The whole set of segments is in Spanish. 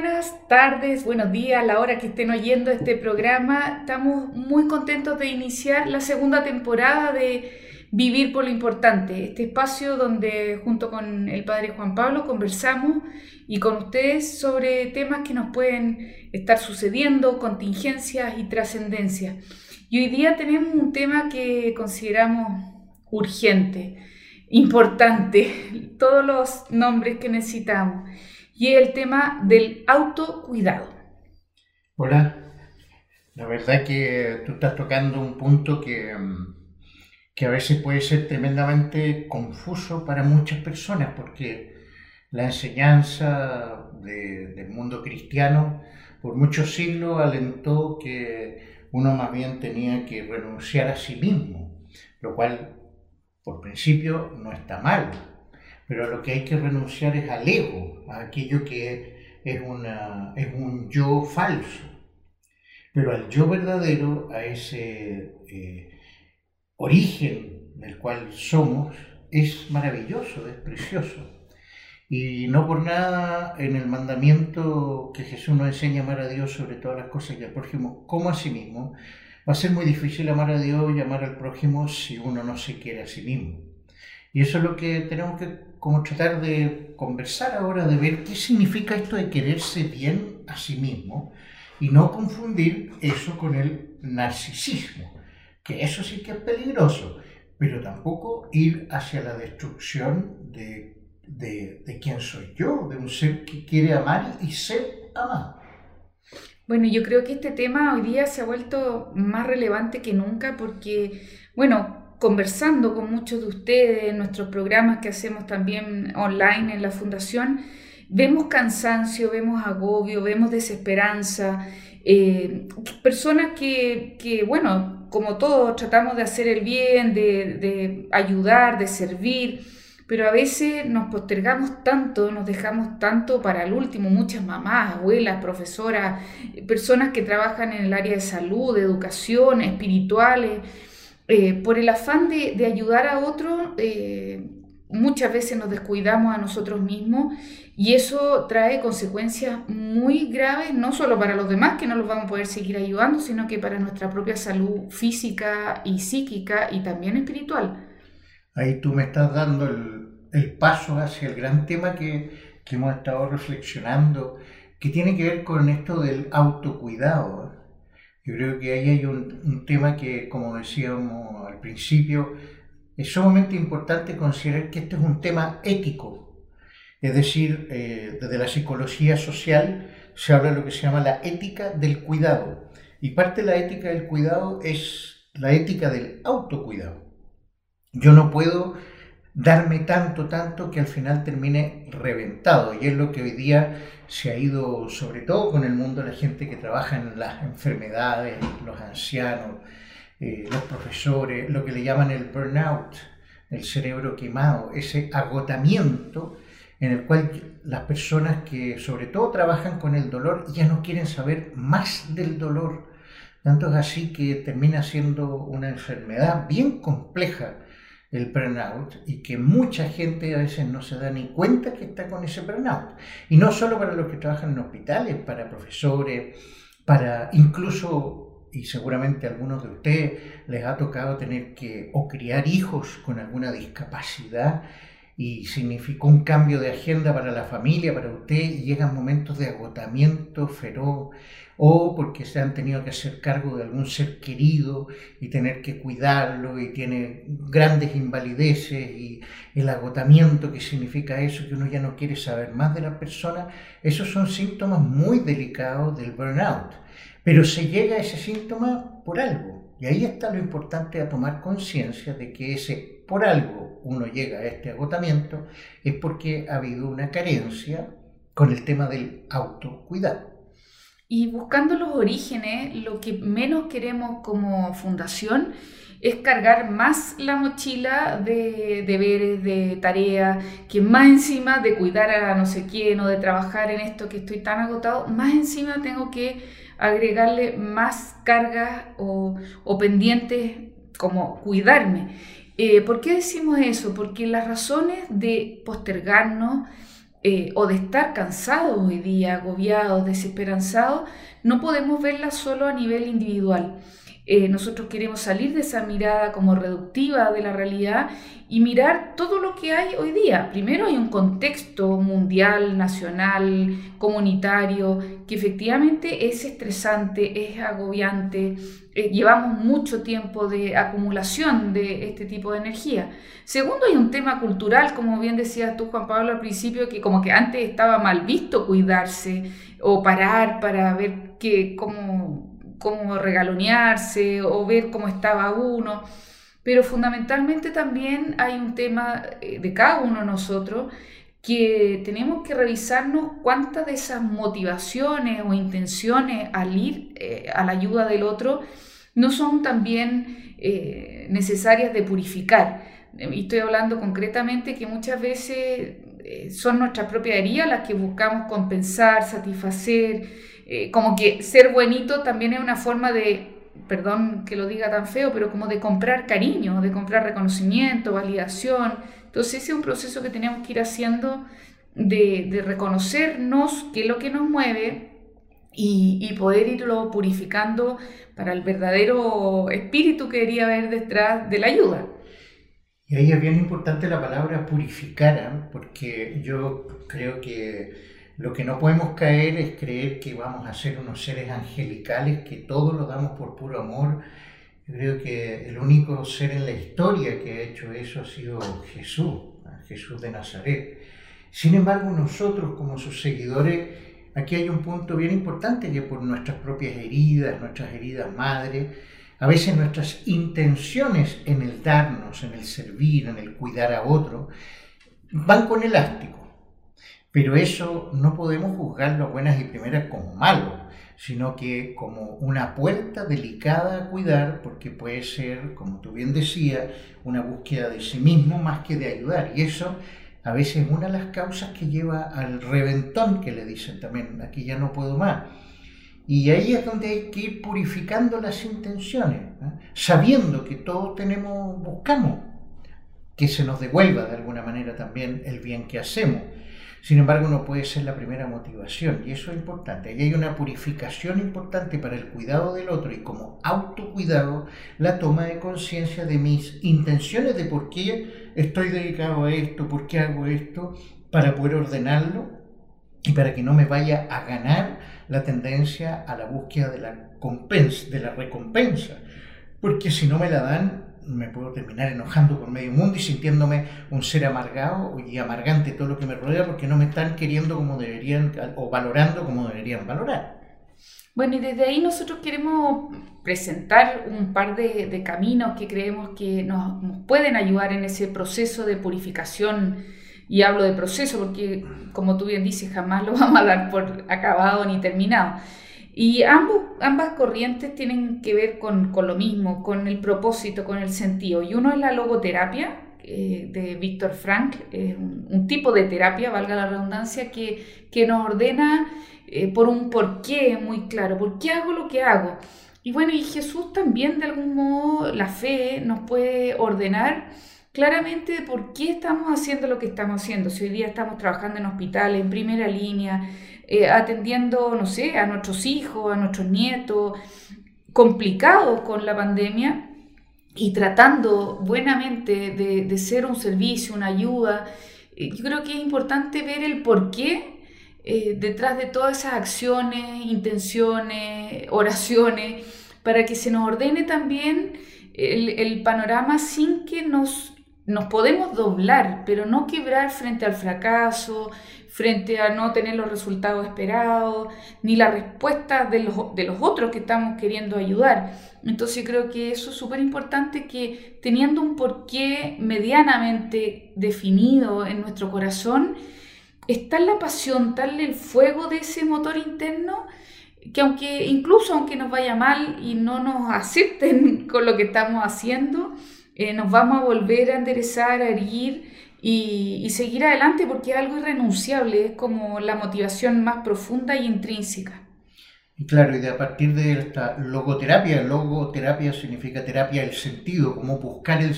buenas tardes, buenos días la hora que estén oyendo este programa. Estamos muy contentos de iniciar la segunda temporada de Vivir por lo Importante, este espacio donde junto con el Padre Juan Pablo conversamos y con ustedes sobre temas que nos pueden estar sucediendo, contingencias y trascendencias. Y hoy día tenemos un tema que consideramos urgente, importante, todos los nombres que necesitamos y el tema del autocuidado. Hola, la verdad que tú estás tocando un punto que, mm, que a veces puede ser tremendamente confuso para muchas personas porque la enseñanza del mundo cristiano por muchos siglos alentó que uno más bien tenía que renunciar a sí mismo, lo cual por principio no está mal, pero lo que hay que renunciar es al ego, a aquello que es, una, es un yo falso. Pero al yo verdadero, a ese eh, origen del cual somos, es maravilloso, es precioso. Y no por nada en el mandamiento que Jesús nos enseña amar a Dios sobre todas las cosas y al prójimo como a sí mismo, va a ser muy difícil amar a Dios y amar al prójimo si uno no se quiere a sí mismo. Y eso es lo que tenemos que como tratar de conversar ahora, de ver qué significa esto de quererse bien a sí mismo y no confundir eso con el narcisismo, que eso sí que es peligroso, pero tampoco ir hacia la destrucción de, de, de quién soy yo, de un ser que quiere amar y ser amado. Bueno, yo creo que este tema hoy día se ha vuelto más relevante que nunca porque, bueno, conversando con muchos de ustedes en nuestros programas que hacemos también online en la fundación, vemos cansancio, vemos agobio, vemos desesperanza, eh, personas que, bueno, como todos tratamos de hacer el bien, de, de ayudar, de servir, pero a veces nos postergamos tanto, nos dejamos tanto para el último, muchas mamás, abuelas, profesoras, personas que trabajan en el área de salud, de educación, espirituales, eh, por el afán de, ayudar a otro, eh, muchas veces nos descuidamos a nosotros mismos y eso trae consecuencias muy graves, no solo para los demás que no los vamos a poder seguir ayudando, sino que para nuestra propia salud física y psíquica y también espiritual. Ahí tú me estás dando el, paso hacia el gran tema que, hemos estado reflexionando, que tiene que ver con esto del autocuidado. Yo creo que ahí hay un, tema que, como decíamos al principio, es sumamente importante considerar que este es un tema ético. Es decir, eh, desde la psicología social se habla de lo que se llama la ética del cuidado. Y parte de la ética del cuidado es la ética del autocuidado. Yo no puedo darme tanto, tanto que al final termine reventado. Y es lo que hoy día se ha ido, sobre todo con el mundo, la gente que trabaja en las enfermedades, los ancianos, eh, los profesores, lo que le llaman el burnout, el cerebro quemado, ese agotamiento en el cual las personas que sobre todo trabajan con el dolor ya no quieren saber más del dolor. Tanto es así que termina siendo una enfermedad bien compleja el burnout y que mucha gente a veces no se da ni cuenta que está con ese burnout. Y no solo para los que trabajan en hospitales, para profesores, para incluso, y seguramente a algunos de ustedes les ha tocado tener que o criar hijos con alguna discapacidad y significó un cambio de agenda para la familia, para usted, y llegan momentos de agotamiento feroz, o porque se han tenido que hacer cargo de algún ser querido y tener que cuidarlo, y tiene grandes invalideces, y el agotamiento que significa eso, que uno ya no quiere saber más de la persona, esos son síntomas muy delicados del burnout. Pero se llega a ese síntoma por algo, y ahí está lo importante a tomar conciencia de que ese por algo uno llega a este agotamiento es porque ha habido una carencia con el tema del autocuidado. Y buscando los orígenes, lo que menos queremos como fundación es cargar más la mochila de deberes, de tareas, que más encima de cuidar a no sé quién o de trabajar en esto que estoy tan agotado, más encima tengo que agregarle más cargas o, o pendientes como cuidarme. Eh, ¿Por qué decimos eso? Porque las razones de postergarnos eh, o de estar cansados hoy día, agobiados, desesperanzados, no podemos verla solo a nivel individual. Eh, nosotros queremos salir de esa mirada como reductiva de la realidad y mirar todo lo que hay hoy día. Primero hay un contexto mundial, nacional, comunitario, que efectivamente es estresante, es agobiante. Eh, llevamos mucho tiempo de acumulación de este tipo de energía. Segundo, hay un tema cultural, como bien decías tú, Juan Pablo, al principio, que como que antes estaba mal visto cuidarse o parar para ver que, cómo cómo regalonearse o ver cómo estaba uno, pero fundamentalmente también hay un tema eh, de cada uno de nosotros que tenemos que revisarnos cuántas de esas motivaciones o intenciones al ir eh, a la ayuda del otro no son también eh, necesarias de purificar. Estoy hablando concretamente que muchas veces son nuestras propias heridas las que buscamos compensar, satisfacer, eh, como que ser buenito también es una forma de, perdón que lo diga tan feo, pero como de comprar cariño, de comprar reconocimiento, validación. Entonces ese es un proceso que tenemos que ir haciendo de, reconocernos qué es lo que nos mueve y, y, poder irlo purificando para el verdadero espíritu que debería haber detrás de la ayuda. Y ahí es bien importante la palabra purificar, ¿eh? porque yo creo que lo que no podemos caer es creer que vamos a ser unos seres angelicales, que todo lo damos por puro amor. creo que el único ser en la historia que ha hecho eso ha sido Jesús, Jesús de Nazaret. Sin embargo, nosotros como sus seguidores, aquí hay un punto bien importante que por nuestras propias heridas, nuestras heridas madres, a veces nuestras intenciones en el darnos, en el servir, en el cuidar a otro, van con elástico. Pero eso no podemos juzgarlo a buenas y primeras como malo, sino que como una puerta delicada a cuidar, porque puede ser, como tú bien decías, una búsqueda de sí mismo más que de ayudar. Y eso a veces es una de las causas que lleva al reventón que le dicen también, aquí ya no puedo más. Y ahí es donde hay que ir purificando las intenciones, sabiendo que todos tenemos, buscamos que se nos devuelva de alguna manera también el bien que hacemos. Sin embargo, no puede ser la primera motivación y eso es importante. Ahí hay una purificación importante para el cuidado del otro y como autocuidado, la toma de conciencia de mis intenciones de por qué estoy dedicado a esto, por qué hago esto, para poder ordenarlo y para que no me vaya a ganar la tendencia a la búsqueda de la, de la recompensa. Porque si no me la dan, me puedo terminar enojando por medio mundo y sintiéndome un ser amargado y amargante todo lo que me rodea porque no me están queriendo como deberían o valorando como deberían valorar. Bueno, y desde ahí nosotros queremos presentar un par de, caminos que creemos que nos, nos, pueden ayudar en ese proceso de purificación. Y hablo de proceso porque, como tú bien dices, jamás lo vamos a dar por acabado ni terminado. Y ambas corrientes tienen que ver con, lo mismo, con el propósito, con el sentido. Y uno es la logoterapia eh, de Víctor Frank, un, tipo de terapia, valga la redundancia, que, que nos ordena eh, por un porqué muy claro, por qué hago lo que hago. Y bueno, y Jesús también de algún modo, la fe nos puede ordenar claramente por qué estamos haciendo lo que estamos haciendo. Si hoy día estamos trabajando en hospitales, en primera línea, eh, atendiendo, no sé, a nuestros hijos, a nuestros nietos, complicados con la pandemia y tratando buenamente de, ser un servicio, una ayuda. Eh, yo creo que es importante ver el porqué eh, detrás de todas esas acciones, intenciones, oraciones, para que se nos ordene también el, panorama sin que nos, nos podemos doblar, pero no quebrar frente al fracaso, frente a no tener los resultados esperados, ni la respuesta de los, de los otros que estamos queriendo ayudar. Entonces creo que eso es súper importante que teniendo un porqué medianamente definido en nuestro corazón, está la pasión, tal el fuego de ese motor interno, que aunque incluso aunque nos vaya mal y no nos acepten con lo que estamos haciendo, eh, nos vamos a volver a enderezar, a erguir y, seguir adelante porque es algo irrenunciable, es como la motivación más profunda y intrínseca. Y claro, y de a partir de esta logoterapia, logoterapia significa terapia del sentido, como buscar el,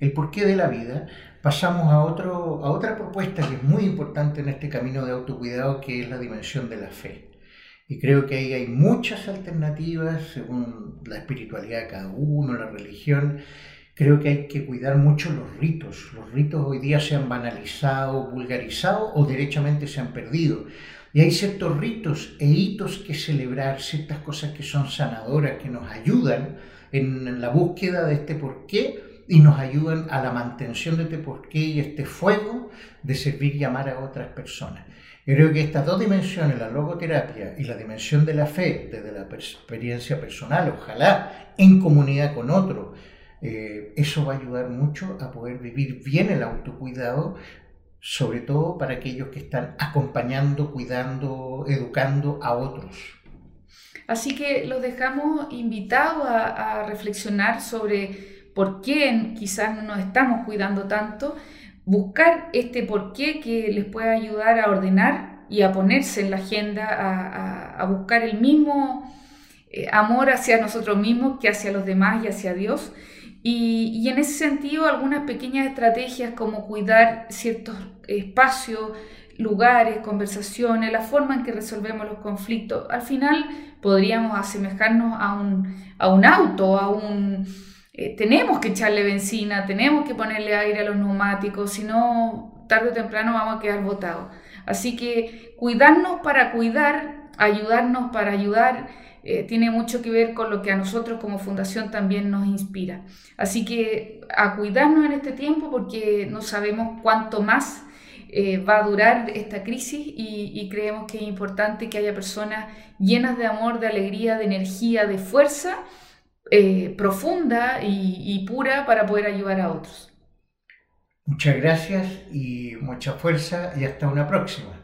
el porqué de la vida, pasamos a, otro, a otra propuesta que es muy importante en este camino de autocuidado, que es la dimensión de la fe. Y creo que ahí hay muchas alternativas según la espiritualidad de cada uno, la religión. Creo que hay que cuidar mucho los ritos. Los ritos hoy día se han banalizado, vulgarizado o derechamente se han perdido. Y hay ciertos ritos e hitos que celebrar, ciertas cosas que son sanadoras, que nos ayudan en la búsqueda de este porqué y nos ayudan a la mantención de este porqué y este fuego de servir y amar a otras personas. Yo creo que estas dos dimensiones, la logoterapia y la dimensión de la fe, desde la experiencia personal, ojalá en comunidad con otro, eh, eso va a ayudar mucho a poder vivir bien el autocuidado, sobre todo para aquellos que están acompañando, cuidando, educando a otros. Así que los dejamos invitados a, reflexionar sobre por qué quizás no nos estamos cuidando tanto, buscar este por qué que les pueda ayudar a ordenar y a ponerse en la agenda, a, buscar el mismo eh, amor hacia nosotros mismos que hacia los demás y hacia Dios y, en ese sentido, algunas pequeñas estrategias como cuidar ciertos espacios, lugares, conversaciones, la forma en que resolvemos los conflictos, al final podríamos asemejarnos a un, a un auto, a un... Eh, tenemos que echarle benzina, tenemos que ponerle aire a los neumáticos, si no, tarde o temprano vamos a quedar botados. Así que cuidarnos para cuidar, ayudarnos para ayudar eh, tiene mucho que ver con lo que a nosotros como fundación también nos inspira. Así que a cuidarnos en este tiempo porque no sabemos cuánto más eh, va a durar esta crisis y, creemos que es importante que haya personas llenas de amor, de alegría, de energía, de fuerza eh, profunda y pura para poder ayudar a otros. Muchas gracias y mucha fuerza y hasta una próxima.